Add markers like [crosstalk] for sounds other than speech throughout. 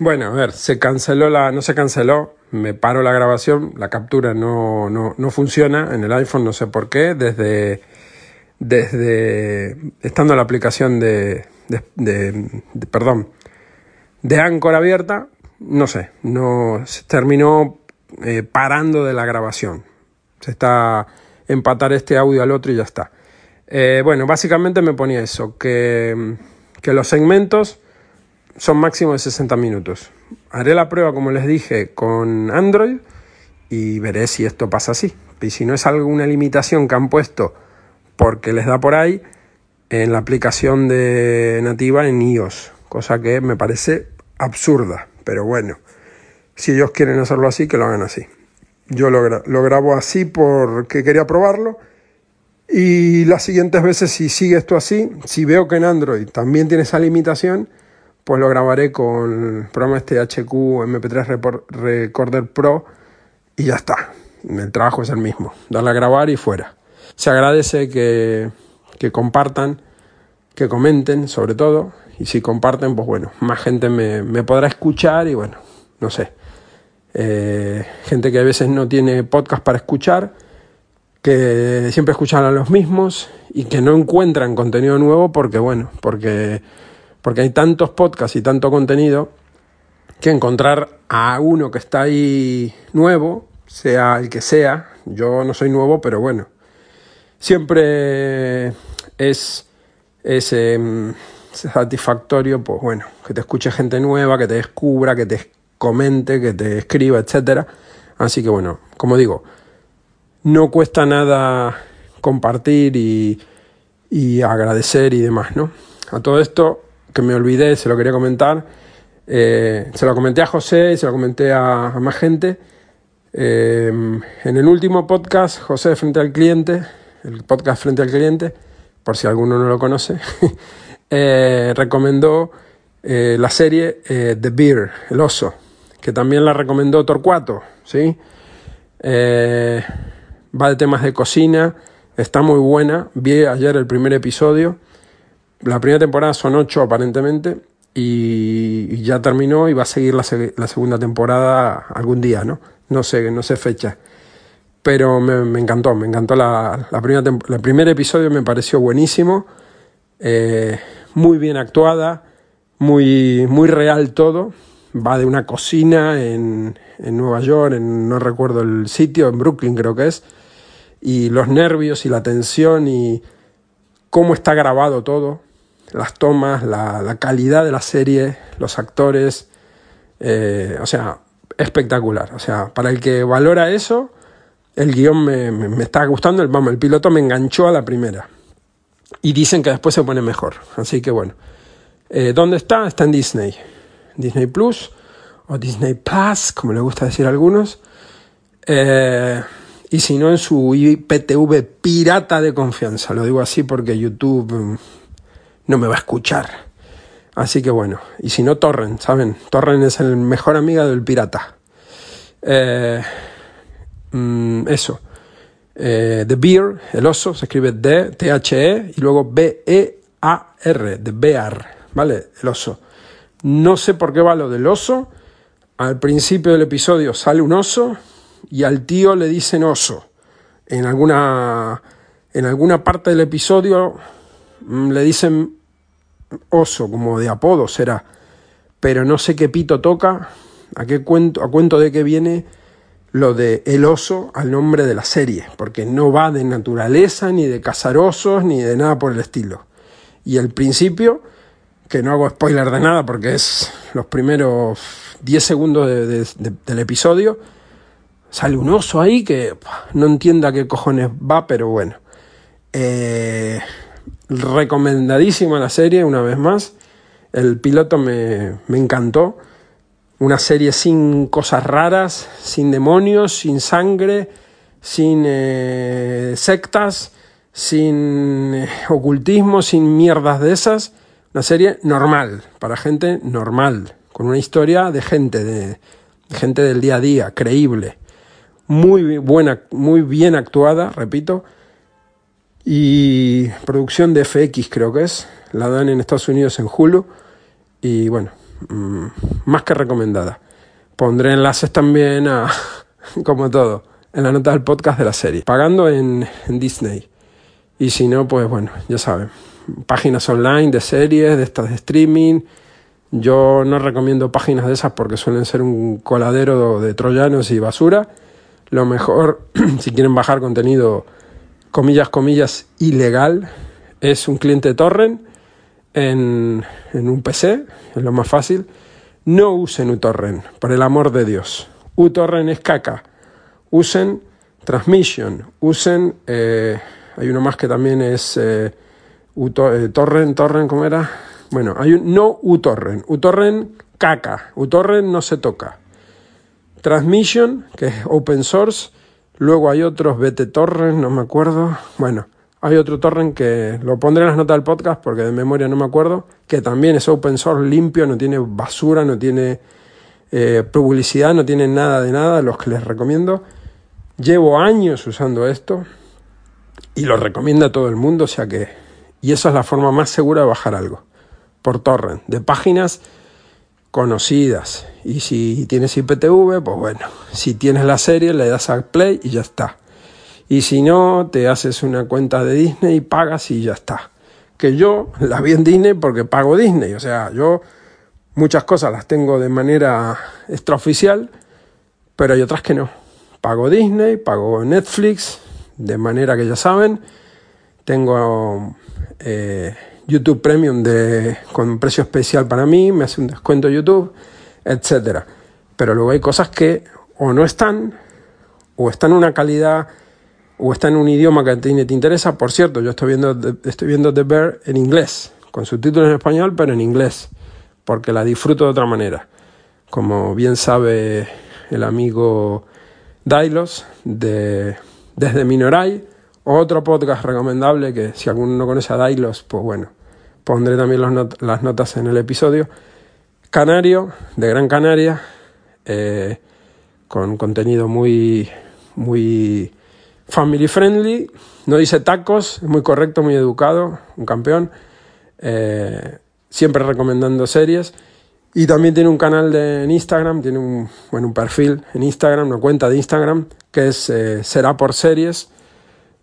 Bueno, a ver, se canceló la, no se canceló, me paro la grabación, la captura no, no, no funciona en el iPhone, no sé por qué, desde, desde estando la aplicación de, de, de, perdón, de Anchor abierta, no sé, no se terminó eh, parando de la grabación. Se está empatar este audio al otro y ya está. Eh, bueno, básicamente me ponía eso, que, que los segmentos son máximo de 60 minutos. Haré la prueba, como les dije, con Android y veré si esto pasa así. Y si no es alguna limitación que han puesto porque les da por ahí en la aplicación de nativa en iOS, cosa que me parece absurda, pero bueno, si ellos quieren hacerlo así, que lo hagan así. Yo lo, lo grabo así porque quería probarlo. Y las siguientes veces, si sigue esto así, si veo que en Android también tiene esa limitación, pues lo grabaré con el programa este HQ MP3 Recorder Pro y ya está. El trabajo es el mismo, darle a grabar y fuera. Se agradece que, que compartan, que comenten sobre todo, y si comparten, pues bueno, más gente me, me podrá escuchar y bueno, no sé. Eh, gente que a veces no tiene podcast para escuchar, que siempre escuchan a los mismos y que no encuentran contenido nuevo porque bueno, porque porque hay tantos podcasts y tanto contenido que encontrar a uno que está ahí nuevo, sea el que sea, yo no soy nuevo, pero bueno, siempre es, es em, satisfactorio, pues bueno, que te escuche gente nueva, que te descubra, que te comente, que te escriba, etcétera. Así que bueno, como digo, no cuesta nada compartir y, y agradecer y demás, ¿no? A todo esto, que me olvidé, se lo quería comentar. Eh, se lo comenté a José y se lo comenté a, más gente. Eh, en el último podcast, José Frente al Cliente, el podcast Frente al Cliente, por si alguno no lo conoce, [laughs] eh, recomendó la serie The Beer, el oso, que también la recomendó Torcuato, ¿sí? va de temas de cocina, está muy buena. Vi ayer el primer episodio la primera temporada son ocho aparentemente y, ya terminó y va a seguir la, segunda temporada algún día, ¿no? No sé, no sé fecha. Pero me, encantó, me encantó la, la primera el primer episodio me pareció buenísimo, eh, muy bien actuada, muy, muy real todo. Va de una cocina en, en Nueva York, no recuerdo el sitio, en Brooklyn creo que es, y los nervios y la tensión y cómo está grabado todo las tomas, la, calidad de la serie, los actores, eh, o sea, espectacular. O sea, para el que valora eso, el guion me, está gustando, el, vamos, el piloto me enganchó a la primera. Y dicen que después se pone mejor. Así que bueno. Eh, ¿Dónde está? Está en Disney. Disney Plus o Disney Plus, como le gusta decir a algunos. Eh, y si no, en su IPTV pirata de confianza. Lo digo así porque YouTube mm, no me va a escuchar. Así que bueno, y si no, Torrent, ¿saben? Torrent es el mejor amigo del pirata. Eh, mm, eso. Eh, the Bear, el oso, se escribe D, T-H-E, y luego B-E-A-R, The Bear, ¿vale? El oso. No sé por qué va lo del oso. Al principio del episodio sale un oso y al tío le dicen oso. En alguna, en alguna parte del episodio mm, le dicen oso, como de apodo será, pero no sé qué pito toca, a qué cuento, a cuento de qué viene lo de el oso al nombre de la serie, porque no va de naturaleza, ni de cazar osos, ni de nada por el estilo. Y el principio, que no hago spoiler de nada porque es los primeros 10 segundos del episodio, sale un oso ahí que no entienda qué cojones va, pero bueno. Eh, recomendadísima la serie, una vez más. El piloto me, encantó. Una serie sin cosas raras, sin demonios, sin sangre, sin eh, sectas, sin eh, ocultismo, sin mierdas de esas. Una serie normal, para gente normal, con una historia de gente, de gente del día a día, creíble. Muy buena, muy bien actuada, repito y producción de FX creo que es, la dan en Estados Unidos en Hulu y bueno, mm, más que recomendada. Pondré enlaces también a, [laughs] como todo, en la nota del podcast de la serie. Pagando en, en Disney. Y si no, pues bueno, ya saben. Páginas online de series, de estas de streaming. Yo no recomiendo páginas de esas porque suelen ser un coladero de troyanos y basura. Lo mejor, [clears throat] si quieren bajar contenido, comillas, comillas, ilegal, es un cliente torrent en, en un PC, es lo más fácil. No usen uTorrent, por el amor de Dios. uTorrent es caca. Usen Transmission, usen... Eh, hay uno más que también es eh, eh, Torrent, Torrent, ¿cómo era? Bueno, hay un no uTorrent. uTorrent caca. uTorrent no se toca. Transmission, que es open source. Luego hay otros BTTorrent, no me acuerdo. Bueno, hay otro torrent que lo pondré en las notas del podcast porque de memoria no me acuerdo, que también es open source limpio, no tiene basura, no tiene eh, publicidad, no tiene nada de nada, los que les recomiendo. Llevo años usando esto y lo recomiendo a todo el mundo, o sea que... Y eso es la forma más segura de bajar algo, por torrent, de páginas conocidas. Y si tienes IPTV, pues bueno, si tienes la serie le das a play y ya está. Y si no, te haces una cuenta de Disney y pagas y ya está. Que yo la vi en Disney porque pago Disney. O sea, yo muchas cosas las tengo de manera extraoficial, pero hay otras que no. Pago Disney, pago Netflix, de manera que ya saben. Tengo eh, YouTube Premium de, con precio especial para mí, me hace un descuento YouTube, etc. Pero luego hay cosas que o no están, o están en una calidad, o están en un idioma que ti te interesa. Por cierto, yo estoy viendo, estoy viendo The Bear en inglés, con subtítulos en español, pero en inglés, porque la disfruto de otra manera. Como bien sabe el amigo Dailos de Desde Minoray, otro podcast recomendable que si alguno no conoce a Dailos, pues bueno, pondré también las notas en el episodio. Canario, de Gran Canaria, eh, con contenido muy, muy family friendly, no dice tacos, es muy correcto, muy educado, un campeón, eh, siempre recomendando series. Y también tiene un canal de, en Instagram, tiene un, bueno, un perfil en Instagram, una cuenta de Instagram, que es eh, Será por Series,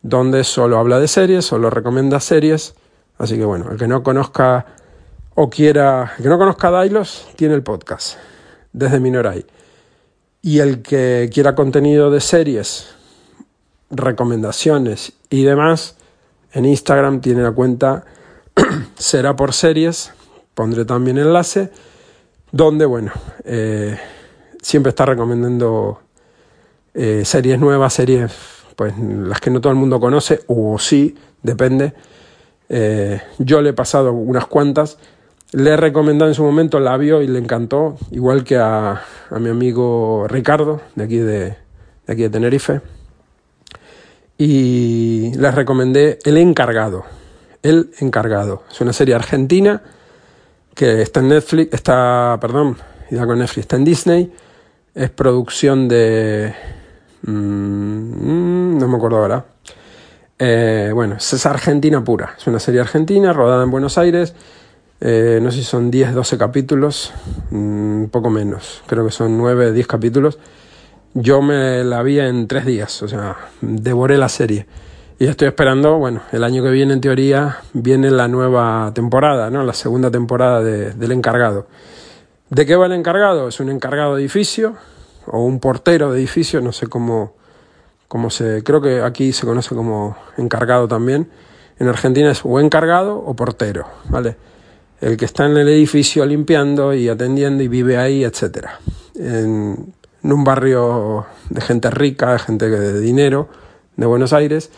donde solo habla de series, solo recomienda series Así que bueno, el que no conozca o quiera, el que no conozca Dailos, tiene el podcast desde Minoray. Y el que quiera contenido de series, recomendaciones y demás, en Instagram tiene la cuenta [clears throat] Será por Series, pondré también enlace, donde, bueno, eh, siempre está recomendando eh, series nuevas, series, pues las que no todo el mundo conoce, o sí, depende eh, yo le he pasado unas cuantas. Le he recomendado en su momento, la vio y le encantó, igual que a, mi amigo Ricardo, de aquí de, aquí de Tenerife. Y les recomendé El Encargado. El Encargado. Es una serie argentina que está en Netflix, está, perdón, con Netflix, está en Disney. Es producción de... Mm, no me acuerdo ahora eh, bueno, es Argentina pura. Es una serie argentina rodada en Buenos Aires. Eh, no sé si son 10, 12 capítulos, mm, poco menos. Creo que son 9, 10 capítulos. Yo me la vi en tres días, o sea, devoré la serie. Y estoy esperando, bueno, el año que viene en teoría viene la nueva temporada, ¿no? La segunda temporada del encargado. ¿De qué va el encargado? Es un encargado de edificio o un portero de edificio, no sé cómo, como se, creo que aquí se conoce como encargado también. En Argentina es o encargado o portero, ¿vale? El que está en el edificio limpiando y atendiendo y vive ahí, etcétera. En, un barrio de gente rica, de gente de dinero, de Buenos Aires.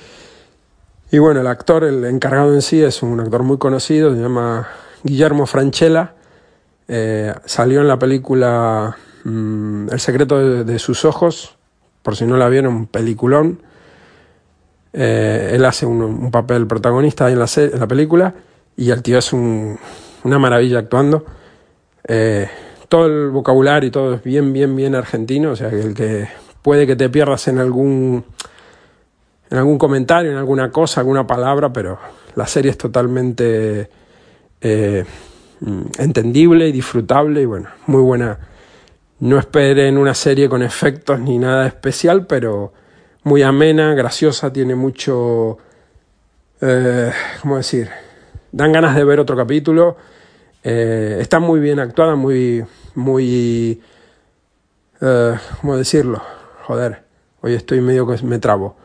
Y bueno, el actor, el encargado en sí, es un actor muy conocido, se llama Guillermo Franchella. Eh, salió en la película mm, El secreto de, sus ojos, por si no la vieron, un peliculón. Eh, él hace un, papel protagonista en la, en la película y el tío es una maravilla actuando. Eh, todo el vocabulario y todo es bien, bien, bien argentino, o sea el que puede que te pierdas en algún en algún comentario, en alguna cosa, alguna palabra, pero la serie es totalmente eh, entendible y disfrutable y bueno, muy buena. No esperen una serie con efectos ni nada especial, pero muy amena, graciosa, tiene mucho... Eh, ¿Cómo decir? Dan ganas de ver otro capítulo. Eh, está muy bien actuada, muy... muy eh, ¿Cómo decirlo? Joder, hoy estoy medio que me trabo.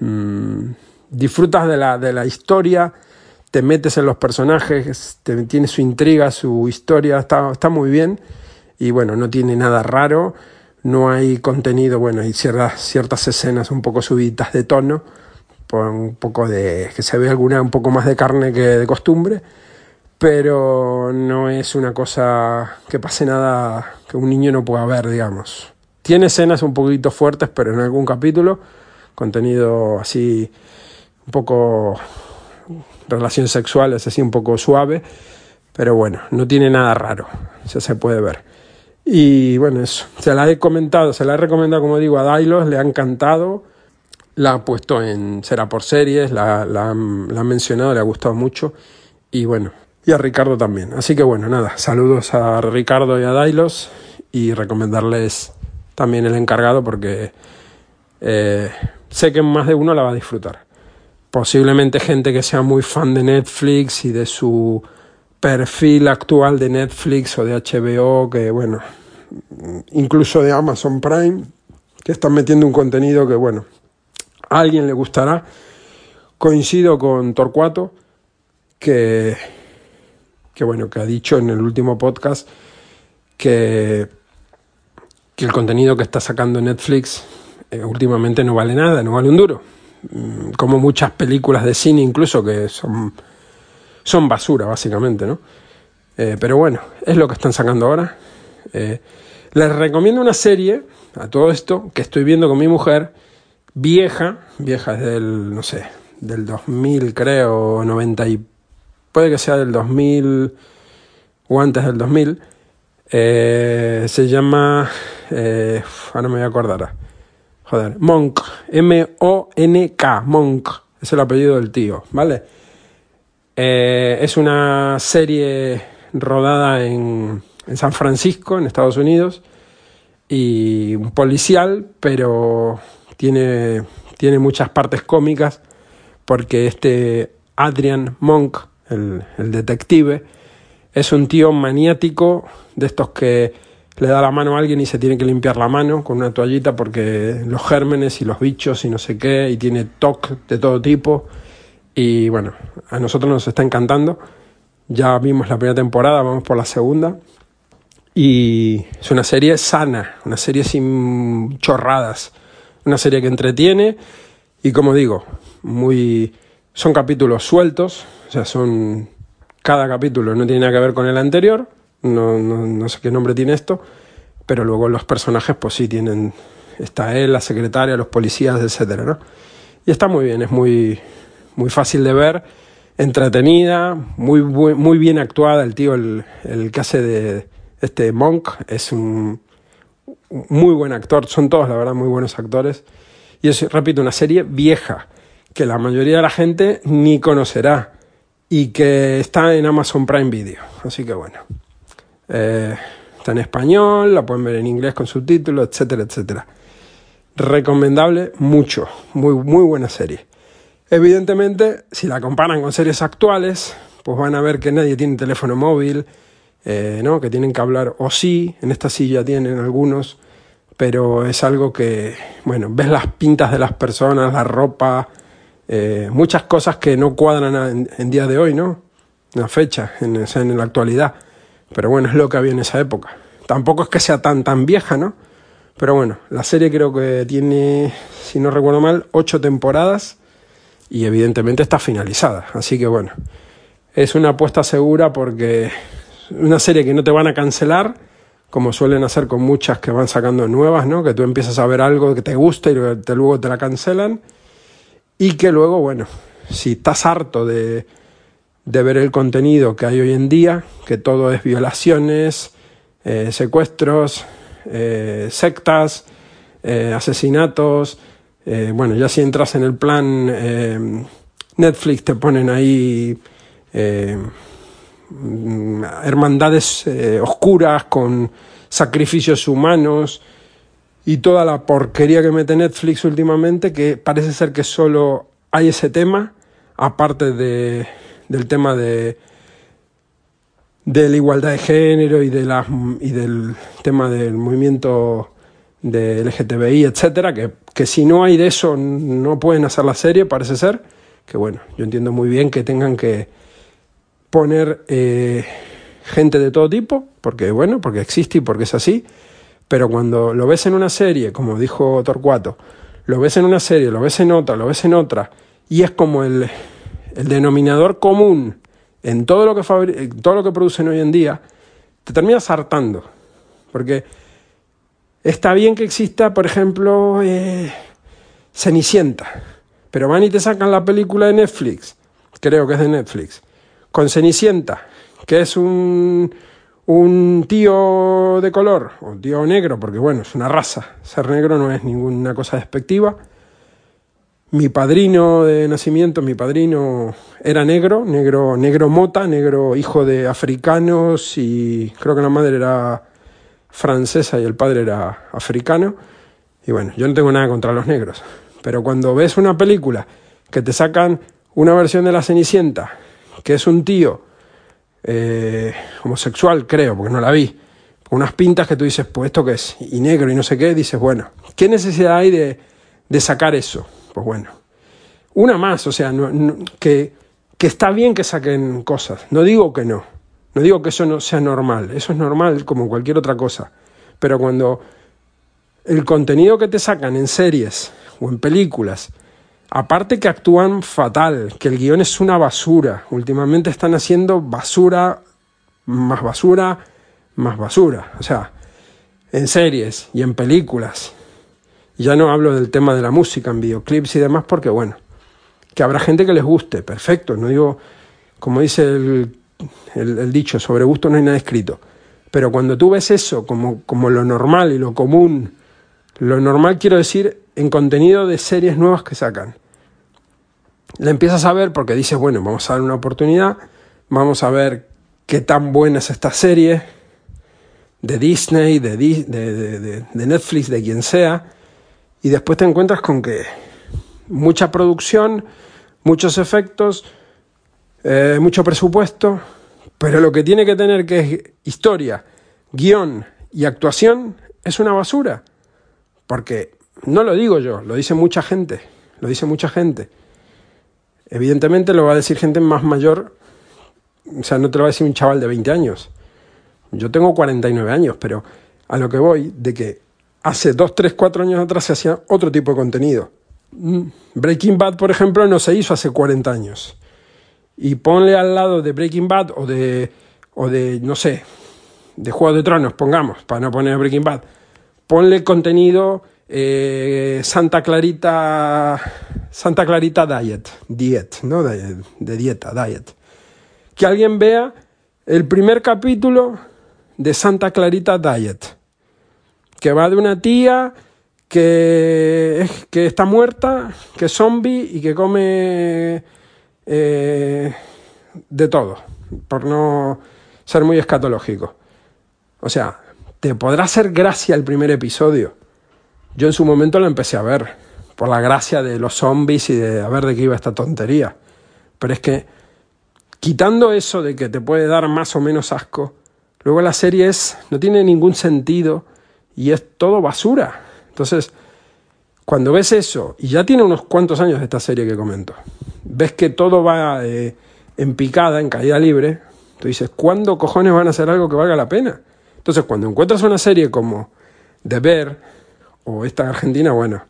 Mm, disfrutas de la, de la historia, te metes en los personajes, tiene su intriga, su historia, está, está muy bien y bueno, no tiene nada raro, no hay contenido, bueno, hay ciertas, ciertas escenas un poco subidas de tono, un poco de que se ve alguna un poco más de carne que de costumbre, pero no es una cosa que pase nada que un niño no pueda ver, digamos. Tiene escenas un poquito fuertes, pero en algún capítulo, contenido así un poco relaciones sexuales, así un poco suave, pero bueno, no tiene nada raro, ya se puede ver. Y bueno, eso, se la he comentado, se la he recomendado, como digo, a Dailos, le ha encantado, la ha puesto en Será por Series, la, la, la ha mencionado, le ha gustado mucho, y bueno, y a Ricardo también. Así que bueno, nada, saludos a Ricardo y a Dailos y recomendarles también el encargado porque eh, sé que más de uno la va a disfrutar. Posiblemente gente que sea muy fan de Netflix y de su perfil actual de Netflix o de HBO, que bueno, incluso de Amazon Prime, que están metiendo un contenido que bueno, a alguien le gustará. Coincido con Torcuato, que, que bueno, que ha dicho en el último podcast que que el contenido que está sacando Netflix eh, últimamente no vale nada, no vale un duro. Mm, como muchas películas de cine incluso que son, son basura básicamente, ¿no? Eh, pero bueno, es lo que están sacando ahora. Eh, les recomiendo una serie a todo esto que estoy viendo con mi mujer, vieja, vieja desde del, no sé, del 2000 creo, 90 y... puede que sea del 2000 o antes del 2000. se llama eh, ahora me voy a acordar. Joder, Monk. M-O-N-K. Monk. Es el apellido del tío, ¿vale? Eh, es una serie rodada en, en San Francisco, en Estados Unidos. Y un policial, pero tiene, tiene muchas partes cómicas. Porque este Adrian Monk, el, el detective, es un tío maniático de estos que le da la mano a alguien y se tiene que limpiar la mano con una toallita porque los gérmenes y los bichos y no sé qué, y tiene TOC de todo tipo. Y bueno, a nosotros nos está encantando. Ya vimos la primera temporada, vamos por la segunda. Y es una serie sana, una serie sin chorradas, una serie que entretiene y como digo, muy son capítulos sueltos, o sea, son cada capítulo no tiene nada que ver con el anterior no, no, no sé qué nombre tiene esto, pero luego los personajes pues sí tienen, está él, la secretaria, los policías, etcétera, ¿no? Y está muy bien, es muy, muy fácil de ver, entretenida, muy, muy, bien actuada, el tío, el, el que hace de este Monk, es un muy buen actor, son todos la verdad muy buenos actores, y es, repito, una serie vieja, que la mayoría de la gente ni conocerá, y que está en Amazon Prime Video, así que bueno. Eh, está en español, la pueden ver en inglés con subtítulos, etcétera, etcétera. Recomendable mucho, muy, muy buena serie. Evidentemente, si la comparan con series actuales, pues van a ver que nadie tiene teléfono móvil, eh, ¿no? que tienen que hablar o sí, en esta silla tienen algunos, pero es algo que, bueno, ves las pintas de las personas, la ropa, eh, muchas cosas que no cuadran en, día de hoy, ¿no? En la fecha, en, en la actualidad. Pero bueno, es lo que había en esa época. Tampoco es que sea tan tan vieja, ¿no? Pero bueno, la serie creo que tiene, si no recuerdo mal, ocho temporadas y evidentemente está finalizada. Así que bueno, es una apuesta segura porque una serie que no te van a cancelar, como suelen hacer con muchas que van sacando nuevas, ¿no? Que tú empiezas a ver algo que te gusta y luego te la cancelan. Y que luego, bueno, si estás harto de, de ver el contenido que hay hoy en día, que todo es violaciones, eh, secuestros, eh, sectas, eh, asesinatos. bueno, ya si entras en el plan Netflix te ponen ahí hermandades oscuras con sacrificios humanos y toda la porquería que mete Netflix últimamente, que parece ser que solo hay ese tema, aparte de, del tema de, de la igualdad de género y, de la, y del tema del movimiento de LGTBI, etcétera, que, que si no hay de eso no pueden hacer la serie, parece ser, que bueno, yo entiendo muy bien que tengan que poner eh, gente de todo tipo, porque bueno, porque existe y porque es así, pero cuando lo ves en una serie, como dijo Torcuato, lo ves en una serie, lo ves en otra, lo ves en otra, y es como el, el denominador común en todo lo, que todo lo que producen hoy en día, te terminas hartando. Porque está bien que exista, por ejemplo, eh, Cenicienta, pero van y te sacan la película de Netflix, creo que es de Netflix, con Cenicienta, que es un un tío de color, o tío negro, porque bueno, es una raza, ser negro no es ninguna cosa despectiva. Mi padrino de nacimiento, mi padrino era negro, negro, negro mota, negro hijo de africanos y creo que la madre era francesa y el padre era africano. Y bueno, yo no tengo nada contra los negros, pero cuando ves una película que te sacan una versión de la Cenicienta, que es un tío eh, homosexual, creo, porque no la vi. Unas pintas que tú dices, pues esto que es, y negro y no sé qué, dices, bueno, ¿qué necesidad hay de sacar eso? Pues bueno, una más, o sea, que, que está bien que saquen cosas, no digo que no, no digo que eso no sea normal, eso es normal como cualquier otra cosa, pero cuando el contenido que te sacan en series o en películas Aparte que actúan fatal, que el guion es una basura. Últimamente están haciendo basura, más basura, más basura. O sea, en series y en películas. Ya no hablo del tema de la música, en videoclips y demás, porque bueno, que habrá gente que les guste, perfecto. No digo, como dice el, el, dicho, sobre gusto no hay nada escrito. Pero cuando tú ves eso como, como lo normal y lo común, lo normal quiero decir en contenido de series nuevas que sacan. La empiezas a ver porque dices, bueno, vamos a dar una oportunidad, vamos a ver qué tan buena es esta serie de Disney, de, de, de, Netflix, de quien sea, y después te encuentras con que mucha producción, muchos efectos, eh, mucho presupuesto, pero lo que tiene que tener que es historia, guion y actuación es una basura. Porque no lo digo yo, lo dice mucha gente, lo dice mucha gente. Evidentemente lo va a decir gente más mayor, o sea, no te lo va a decir un chaval de 20 años. Yo tengo 49 años, pero a lo que voy, de que hace 2, 3, 4 años atrás se hacía otro tipo de contenido. Mm, Breaking Bad, por ejemplo, no se hizo hace 40 años. Y ponle al lado de Breaking Bad o de, o de no sé, de Juego de Tronos, pongamos, para no poner Breaking Bad, ponle contenido eh, Santa Clarita Santa Clarita Diet, diet, ¿no? De, dieta, diet. Que alguien vea el primer capítulo de Santa Clarita Diet, que va de una tía que, que está muerta, que es zombie y que come eh, de todo, por no ser muy escatológico. O sea, te podrá hacer gracia el primer episodio. Yo en su momento lo empecé a ver por la gracia de los zombies y de a ver de qué iba esta tontería. Pero es que, quitando eso de que te puede dar más o menos asco, luego la serie es, no tiene ningún sentido y es todo basura. Entonces, cuando ves eso, y ya tiene unos cuantos años esta serie que comento, ves que todo va eh, en picada, en caída libre, tú dices, ¿cuándo cojones van a hacer algo que valga la pena? Entonces, cuando encuentras una serie como The Bear o esta Argentina, bueno,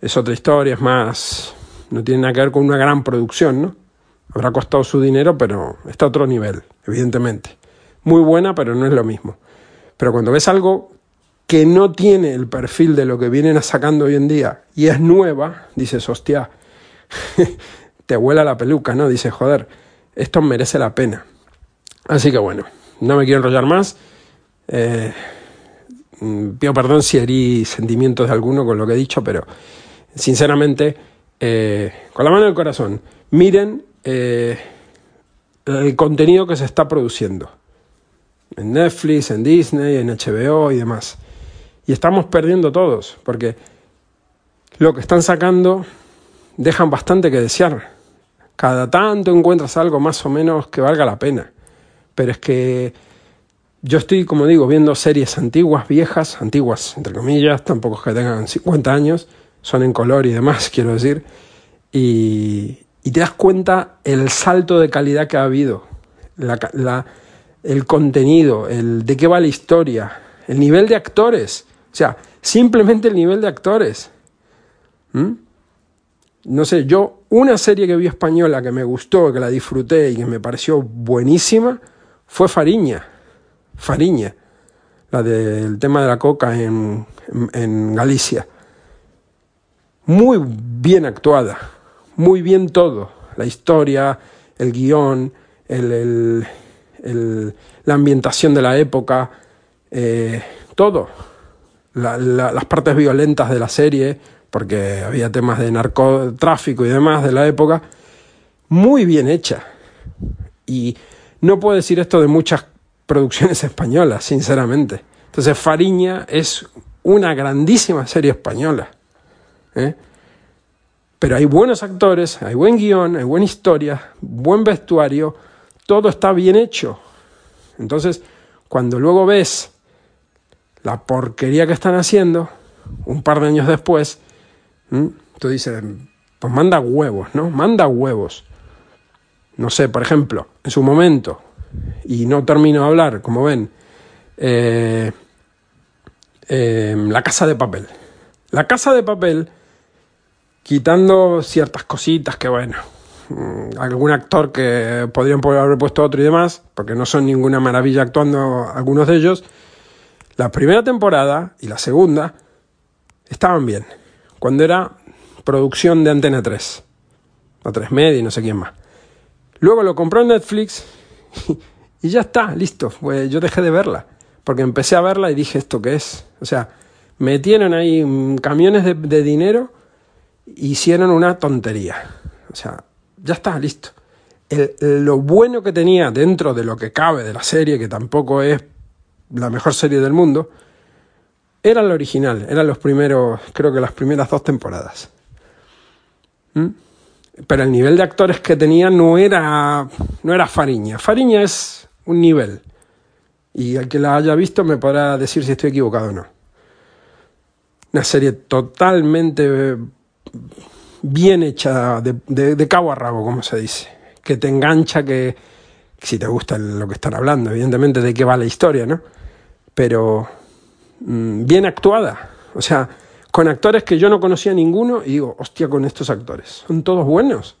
es otra historia, es más, no tiene nada que ver con una gran producción, ¿no? Habrá costado su dinero, pero está a otro nivel, evidentemente. Muy buena, pero no es lo mismo. Pero cuando ves algo que no tiene el perfil de lo que vienen sacando hoy en día y es nueva, dices, hostia, [laughs] te vuela la peluca, ¿no? Dices, joder, esto merece la pena. Así que bueno, no me quiero enrollar más. Eh, pido perdón si herí sentimientos de alguno con lo que he dicho, pero sinceramente, eh, con la mano del corazón, miren eh, el contenido que se está produciendo. En Netflix, en Disney, en HBO y demás. Y estamos perdiendo todos, porque lo que están sacando dejan bastante que desear. Cada tanto encuentras algo más o menos que valga la pena. Pero es que yo estoy, como digo, viendo series antiguas, viejas, antiguas, entre comillas, tampoco es que tengan 50 años, son en color y demás, [laughs] quiero decir, y, te das cuenta el salto de calidad que ha habido, el contenido, el de qué va la historia, el nivel de actores, sea, simplemente el nivel de actores. ¿Mm? No sé, yo una serie que vi española que me gustó, que la disfruté y que me pareció buenísima, fue Fariña. Fariña, la del tema de la coca en, Galicia. Muy bien actuada, muy bien todo. La historia, el guion, el, la ambientación de la época, eh, todo. Las partes violentas de la serie, porque había temas de narcotráfico y demás de la época, muy bien hecha. Y no puedo decir esto de muchas producciones [laughs] españolas, sinceramente. Entonces, Fariña es una grandísima serie española. ¿eh? Pero hay buenos actores, hay buen guion, hay buena historia, buen vestuario, todo está bien hecho. Entonces, cuando luego ves la porquería que están haciendo, un par de años después, tú dices, pues manda huevos, ¿no? Manda huevos. No sé, por ejemplo, en su momento, y no termino de hablar, como ven, eh, eh, La Casa de Papel. La Casa de Papel quitando ciertas cositas que, bueno, mm, algún actor que podrían haber puesto otro y demás, porque no son ninguna maravilla actuando algunos de ellos, la primera temporada y la segunda estaban bien, cuando era producción de Antena 3, o 3 Media y no sé quién más. Luego lo compró Netflix [laughs] y ya está, listo, pues yo dejé de verla, porque empecé a verla y dije, ¿esto qué es? O sea, me tienen ahí mm, camiones de, de dinero hicieron una tontería. O sea, ya está, listo. lo bueno que tenía dentro de lo que cabe de la serie, que tampoco es la mejor serie del mundo, era el original, eran los primeros, creo que las primeras dos temporadas. ¿Mm? Pero el nivel de actores que tenía no era, no era Fariña. Fariña es un nivel. Y el que la haya visto me podrá decir si estoy equivocado o no. Una serie totalmente bien hecha de, cabo a rabo, como se dice, que te engancha, que, si te gusta lo que están hablando, evidentemente de qué va la historia, ¿no? Pero mm, bien actuada, o sea, con actores que yo no conocía ninguno y digo, hostia, con estos actores, son todos buenos,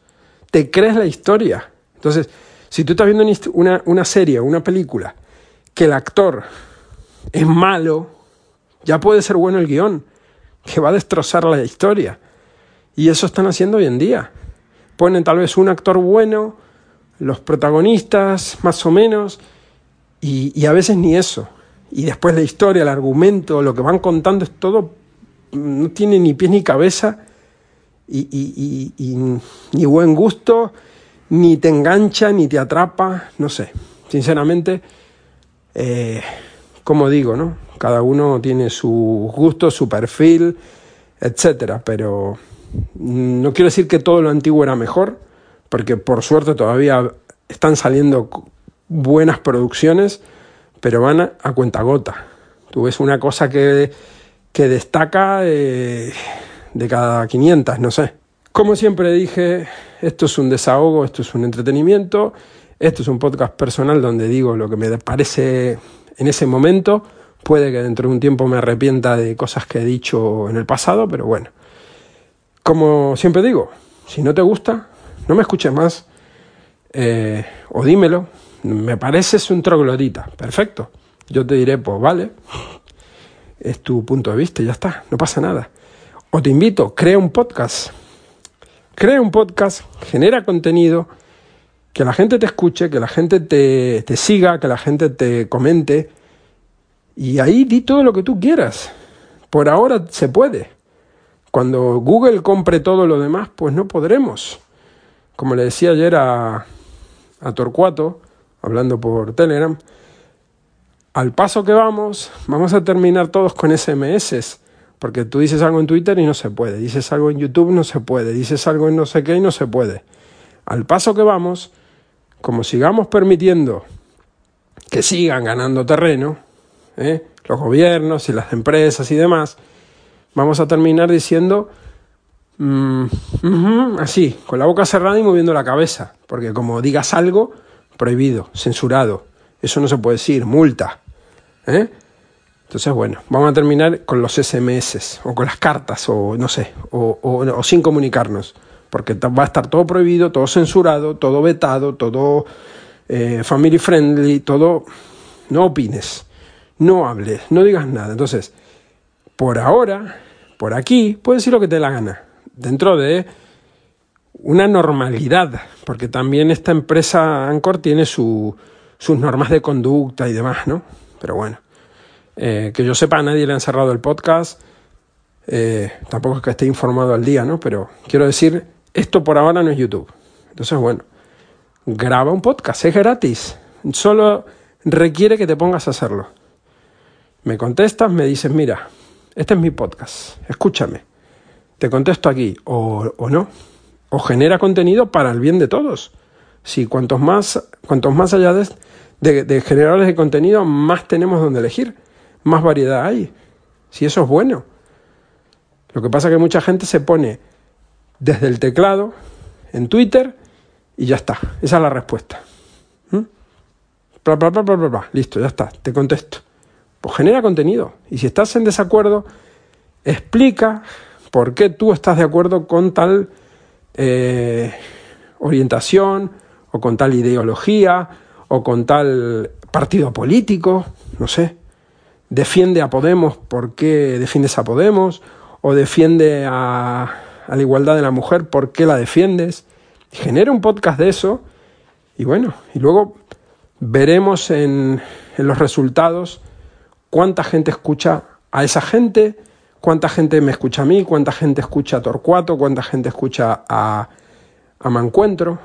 te crees la historia. Entonces, si tú estás viendo una, una serie una película que el actor es malo, ya puede ser bueno el guion, que va a destrozar la historia. Y eso están haciendo hoy en día. Ponen tal vez un actor bueno, los protagonistas más o menos, y, a veces ni eso. Y después la historia, el argumento, lo que van contando es todo, no tiene ni pies ni cabeza, y, ni buen gusto, ni te engancha, ni te atrapa, no sé. Sinceramente, eh, como digo, ¿no? Cada uno tiene su gusto, su perfil, etcétera, pero no quiero decir que todo lo antiguo era mejor, porque por suerte todavía están saliendo buenas producciones, pero van a, cuenta gota. Tú ves una cosa que, que destaca de cada 500, no sé. Como siempre dije, esto es un desahogo, esto es un entretenimiento, esto es un podcast personal donde digo lo que me parece en ese momento. Puede que dentro de un tiempo me arrepienta de cosas que he dicho en el pasado, pero bueno, como siempre digo, si no te gusta, no me escuches más eh, o dímelo. Me pareces un troglodita. Perfecto. Yo te diré, pues vale, es tu punto de vista, ya está, no pasa nada. O te invito, crea un podcast. Crea un podcast, genera contenido, que la gente te escuche, que la gente te, te siga, que la gente te comente. Y ahí di todo lo que tú quieras. Por ahora se puede. Cuando Google compre todo lo demás, pues no podremos. Como le decía ayer a, a Torcuato, hablando por Telegram, al paso que vamos, vamos a terminar todos con SMS. Porque tú dices algo en Twitter y no se puede, dices algo en YouTube no se puede, dices algo en no sé qué y no se puede. Al paso que vamos, como sigamos permitiendo que sigan ganando terreno, ¿eh? los gobiernos y las empresas y demás, vamos a terminar diciendo mm, así, con la boca cerrada y moviendo la cabeza, porque como digas algo, prohibido, censurado, eso no se puede decir, multa. ¿eh? Entonces, bueno, vamos a terminar con los SMS o con las cartas o no sé, o, sin comunicarnos, porque va a estar todo prohibido, todo censurado, todo vetado, todo eh, family friendly, todo... No opines, no hables, no digas nada. Entonces, por ahora, por aquí, puedes decir lo que te dé la gana, dentro de una normalidad, porque también esta empresa Anchor tiene sus normas de conducta y demás, ¿no? Pero bueno. Eh, que yo sepa, a nadie le han cerrado el podcast. Eh, tampoco es que esté informado al día, ¿no? Pero quiero decir, esto por ahora no es YouTube. Entonces, bueno, graba un podcast, es gratis. Solo requiere que te pongas a hacerlo. Me contestas, me dices, mira, este es mi podcast, escúchame. Te contesto aquí, o, no. O genera contenido para el bien de todos. Si cuantos más, cuantos más allá de, generadores de contenido, más tenemos donde elegir más variedad hay. Si eso es bueno. Lo que pasa es que mucha gente se pone desde el teclado en Twitter y ya está. Esa es la respuesta. ¿Mm? Listo, ya está. Te contesto. Pues genera contenido. Y si estás en desacuerdo, explica por qué tú estás de acuerdo con tal eh, orientación o con tal ideología o con tal partido político. No sé defiende a Podemos, ¿por qué defiendes a Podemos? O defiende a, la igualdad de la mujer, ¿por qué la defiendes? Genera un podcast de eso y bueno, y luego veremos en, en los resultados cuánta gente escucha a esa gente, cuánta gente me escucha a mí, cuánta gente escucha a Torcuato, cuánta gente escucha a, a Mancuentro.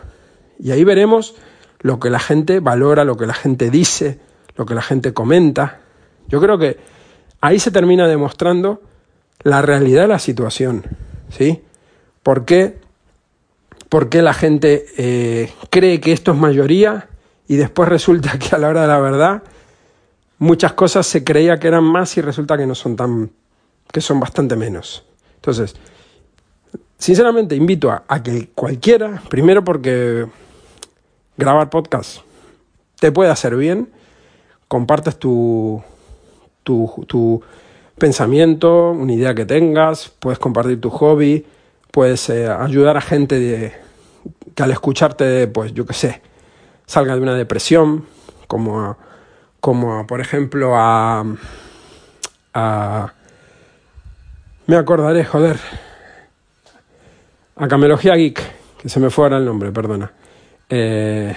Y ahí veremos lo que la gente valora, lo que la gente dice, lo que la gente comenta. Yo creo que ahí se termina demostrando la realidad de la situación, ¿sí? ¿Por qué, la gente eh, cree que esto es mayoría y después resulta que a la hora de la verdad muchas cosas se creía que eran más y resulta que no son tan, que son bastante menos. Entonces, sinceramente invito a, a que cualquiera, primero porque grabar podcast te puede hacer bien, compartes tu, tu, pensamiento, una idea que tengas, puedes compartir tu hobby, puedes eh, ayudar a gente de, que al escucharte, pues yo qué sé, salga de una depresión, como, como por ejemplo a, a... Me acordaré, joder. A Camelogía Geek, que se me fue ahora el nombre, perdona. Eh,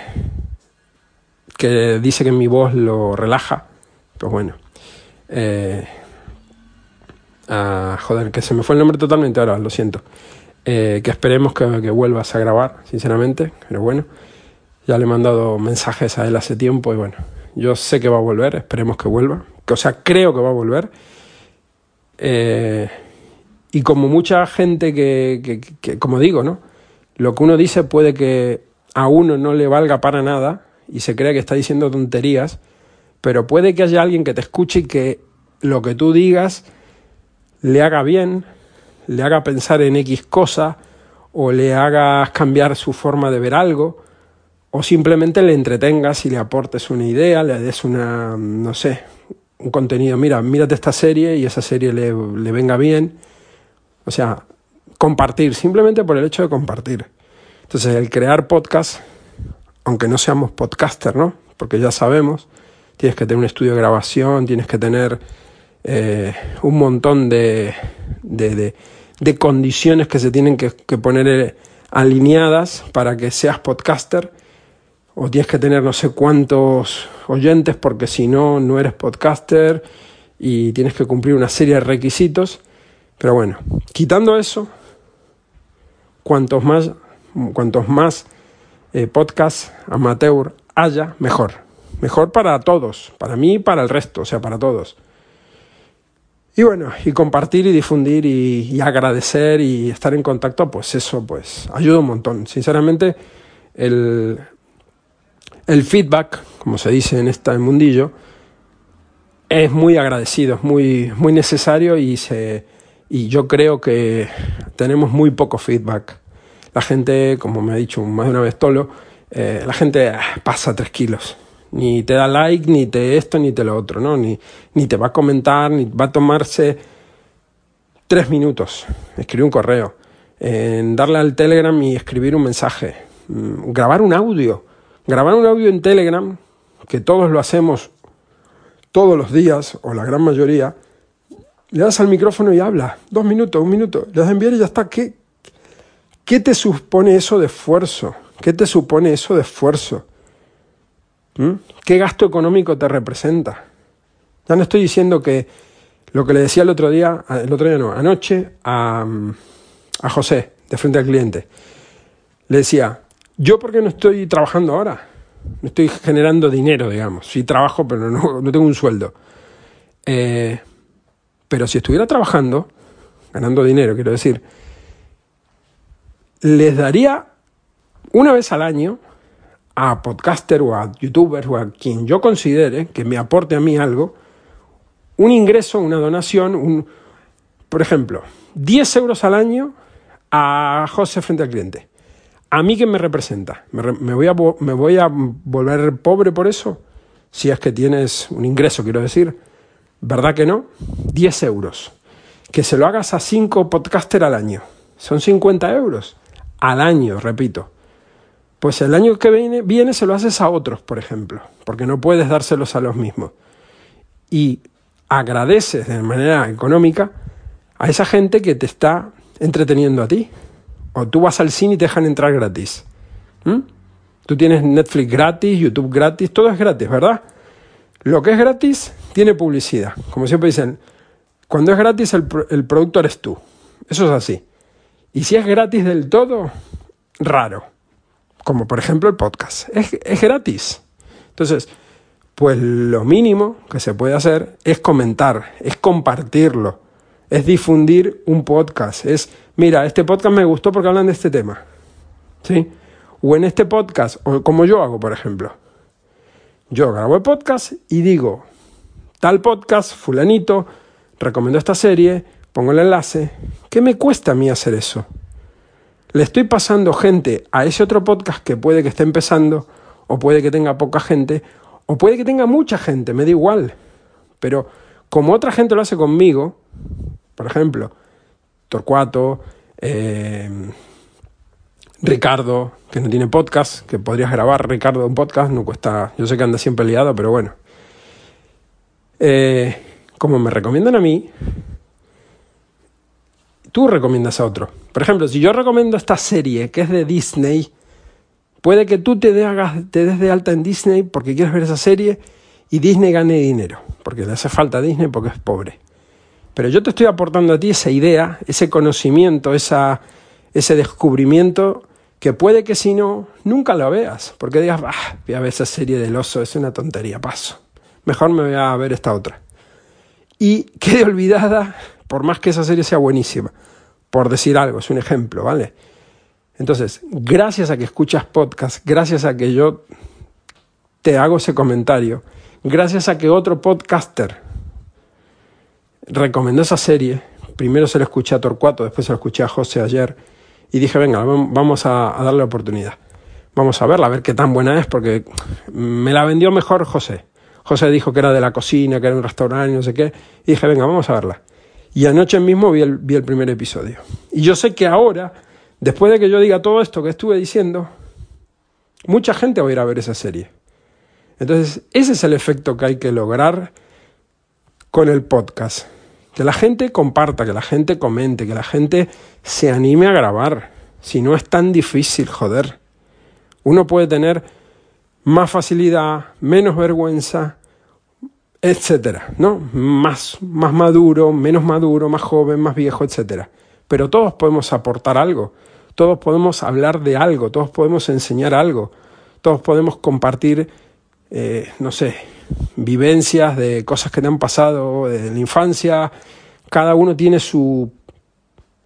que dice que mi voz lo relaja. Pues bueno, eh, joder, que se me fue el nombre totalmente ahora, lo siento. Eh, que esperemos que, vuelvas a grabar, sinceramente, pero bueno, ya le he mandado mensajes a él hace tiempo y bueno, yo sé que va a volver, esperemos que vuelva, o sea, creo que va a volver. Eh, y como mucha gente que, que, como digo, ¿no? Lo que uno dice puede que a uno no le valga para nada y se crea que está diciendo tonterías, pero puede que haya alguien que te escuche y que lo que tú digas le haga bien, le haga pensar en X cosa, o le hagas cambiar su forma de ver algo, o simplemente le entretengas y le aportes una idea, le des una, no sé, un contenido, mira, mírate esta serie y esa serie le, le venga bien. O sea, compartir, simplemente por el hecho de compartir. Entonces, el crear podcast, aunque no seamos podcaster, ¿no? Porque ya sabemos tienes que tener un estudio de grabación, tienes que tener eh, un montón de, de, de, condiciones que se tienen que, poner eh, alineadas para que seas podcaster, o tienes que tener no sé cuántos oyentes porque si no, no eres podcaster y tienes que cumplir una serie de requisitos. Pero bueno, quitando eso, cuantos más, cuantos más eh, podcast amateur haya, mejor. Mejor para todos, para mí y para el resto, o sea, para todos. Y bueno, y compartir y difundir y, agradecer y estar en contacto, pues eso pues ayuda un montón. Sinceramente, el, el feedback, como se dice en este mundillo, es muy agradecido, es muy, muy necesario y, se, y yo creo que tenemos muy poco feedback. La gente, como me ha dicho más de una vez Tolo, eh, la gente pasa tres kilos. Ni te da like, ni te esto, ni te lo otro, ¿no? Ni, ni te va a comentar, ni va a tomarse tres minutos, escribir un correo, en darle al Telegram y escribir un mensaje, mm, grabar un audio, grabar un audio en Telegram, que todos lo hacemos todos los días, o la gran mayoría, le das al micrófono y habla, dos minutos, un minuto, le das a enviar y ya está. ¿Qué, ¿Qué te supone eso de esfuerzo? ¿Qué te supone eso de esfuerzo? ¿Mm? ¿Qué gasto económico te representa? Ya no estoy diciendo que lo que le decía el otro día, el otro día no, anoche a, a José, de frente al cliente. Le decía, yo porque no estoy trabajando ahora, no estoy generando dinero, digamos. Sí trabajo, pero no, no tengo un sueldo. Eh, pero si estuviera trabajando, ganando dinero, quiero decir, les daría una vez al año a podcaster o a youtuber o a quien yo considere que me aporte a mí algo, un ingreso, una donación, un, por ejemplo, 10 euros al año a José frente al cliente. ¿A mí qué me representa? ¿Me, voy a, ¿Me voy a volver pobre por eso? Si es que tienes un ingreso, quiero decir. ¿Verdad que no? 10 euros. Que se lo hagas a 5 podcaster al año. Son 50 euros. Al año, repito. Pues el año que viene, viene se lo haces a otros, por ejemplo, porque no puedes dárselos a los mismos. Y agradeces de manera económica a esa gente que te está entreteniendo a ti. O tú vas al cine y te dejan entrar gratis. ¿Mm? Tú tienes Netflix gratis, YouTube gratis, todo es gratis, ¿verdad? Lo que es gratis tiene publicidad. Como siempre dicen, cuando es gratis el, producto eres tú. Eso es así. Y si es gratis del todo, raro como por ejemplo el podcast. Es, gratis. Entonces, pues lo mínimo que se puede hacer es comentar, es compartirlo, es difundir un podcast, es, mira, este podcast me gustó porque hablan de este tema. ¿Sí? O en este podcast, o como yo hago, por ejemplo. Yo grabo el podcast y digo, tal podcast, fulanito, recomiendo esta serie, pongo el enlace. ¿Qué me cuesta a mí hacer eso? le estoy pasando gente a ese otro podcast que puede que esté empezando, o puede que tenga poca gente, o puede que tenga mucha gente, me da igual. Pero como otra gente lo hace conmigo, por ejemplo, Torcuato, eh, Ricardo, que no tiene podcast, que podrías grabar Ricardo un podcast, no cuesta, yo sé que anda siempre liado, pero bueno. Eh, como me recomiendan a mí, tú recomiendas a otro. Por ejemplo, si yo recomiendo esta serie que es de Disney, puede que tú te, te des de alta en Disney porque quieres ver esa serie y Disney gane dinero, porque le hace falta a Disney porque es pobre. Pero yo te estoy aportando a ti esa idea, ese conocimiento, esa, ese descubrimiento que puede que si no, nunca lo veas, porque digas, ah, voy a ver esa serie del oso, es una tontería, paso. Mejor me voy a ver esta otra. Y quede olvidada por más que esa serie sea buenísima, por decir algo, es un ejemplo, ¿vale? Entonces, gracias a que escuchas podcast, gracias a que yo te hago ese comentario, gracias a que otro podcaster recomendó esa serie, primero se lo escuché a Torcuato, después se lo escuché a José ayer, y dije, venga, vamos a, darle la oportunidad. Vamos a verla, a ver qué tan buena es, porque me la vendió mejor José. José dijo que era de la cocina, que era un restaurante, no sé qué, y dije, venga, vamos a verla. Y anoche mismo vi el, vi el primer episodio. Y yo sé que ahora, después de que yo diga todo esto que estuve diciendo, mucha gente va a ir a ver esa serie. Entonces, ese es el efecto que hay que lograr con el podcast. Que la gente comparta, que la gente comente, que la gente se anime a grabar. Si no es tan difícil, joder. Uno puede tener más facilidad, menos vergüenza, etcétera, ¿no? Más, más maduro, menos maduro, más joven, más viejo, etcétera. Pero todos podemos aportar algo. todos podemos hablar de algo, todos podemos enseñar algo, todos podemos compartir, eh, no sé, vivencias de cosas que te han pasado de la infancia, cada uno tiene su,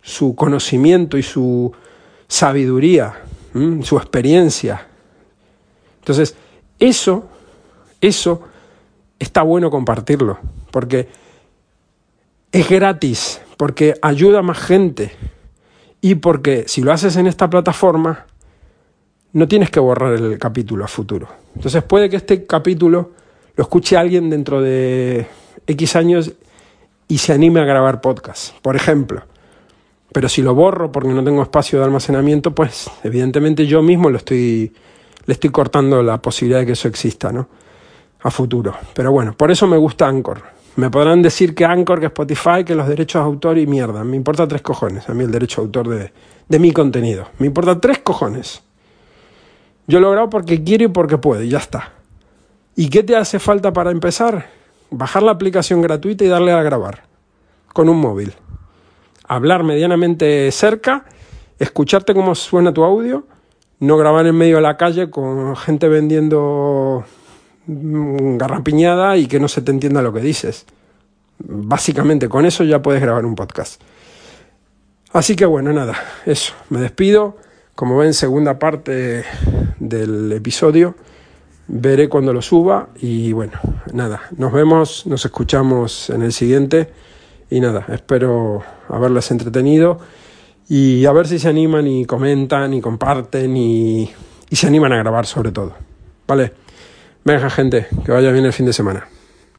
su conocimiento y su sabiduría, su experiencia. Entonces, eso, eso está bueno compartirlo, porque es gratis, porque ayuda a más gente y porque si lo haces en esta plataforma, no tienes que borrar el capítulo a futuro. Entonces puede que este capítulo lo escuche alguien dentro de X años y se anime a grabar podcast, por ejemplo. Pero si lo borro porque no tengo espacio de almacenamiento, pues evidentemente yo mismo le estoy cortando la posibilidad de que eso exista, ¿no? A futuro. Pero bueno, por eso me gusta Anchor. Me podrán decir que Anchor, que Spotify, que los derechos de autor y mierda. Me importa tres cojones a mí el derecho de autor de, de mi contenido. Me importa tres cojones. Yo lo he grabado porque quiero y porque puedo, y ya está. ¿Y qué te hace falta para empezar? Bajar la aplicación gratuita y darle a grabar con un móvil hablar medianamente cerca, escucharte cómo suena tu audio, no grabar en medio de la calle con gente vendiendo mm, garrapiñada y que no se te entienda lo que dices. Básicamente con eso ya puedes grabar un podcast. Así que bueno, nada, eso, me despido. Como ven, segunda parte del episodio. Veré cuando lo suba y bueno, nada, nos vemos, nos escuchamos en el siguiente. Y nada, espero haberles entretenido y a ver si se animan y comentan y comparten y, y se animan a grabar sobre todo. ¿Vale? Venga gente, que vaya bien el fin de semana.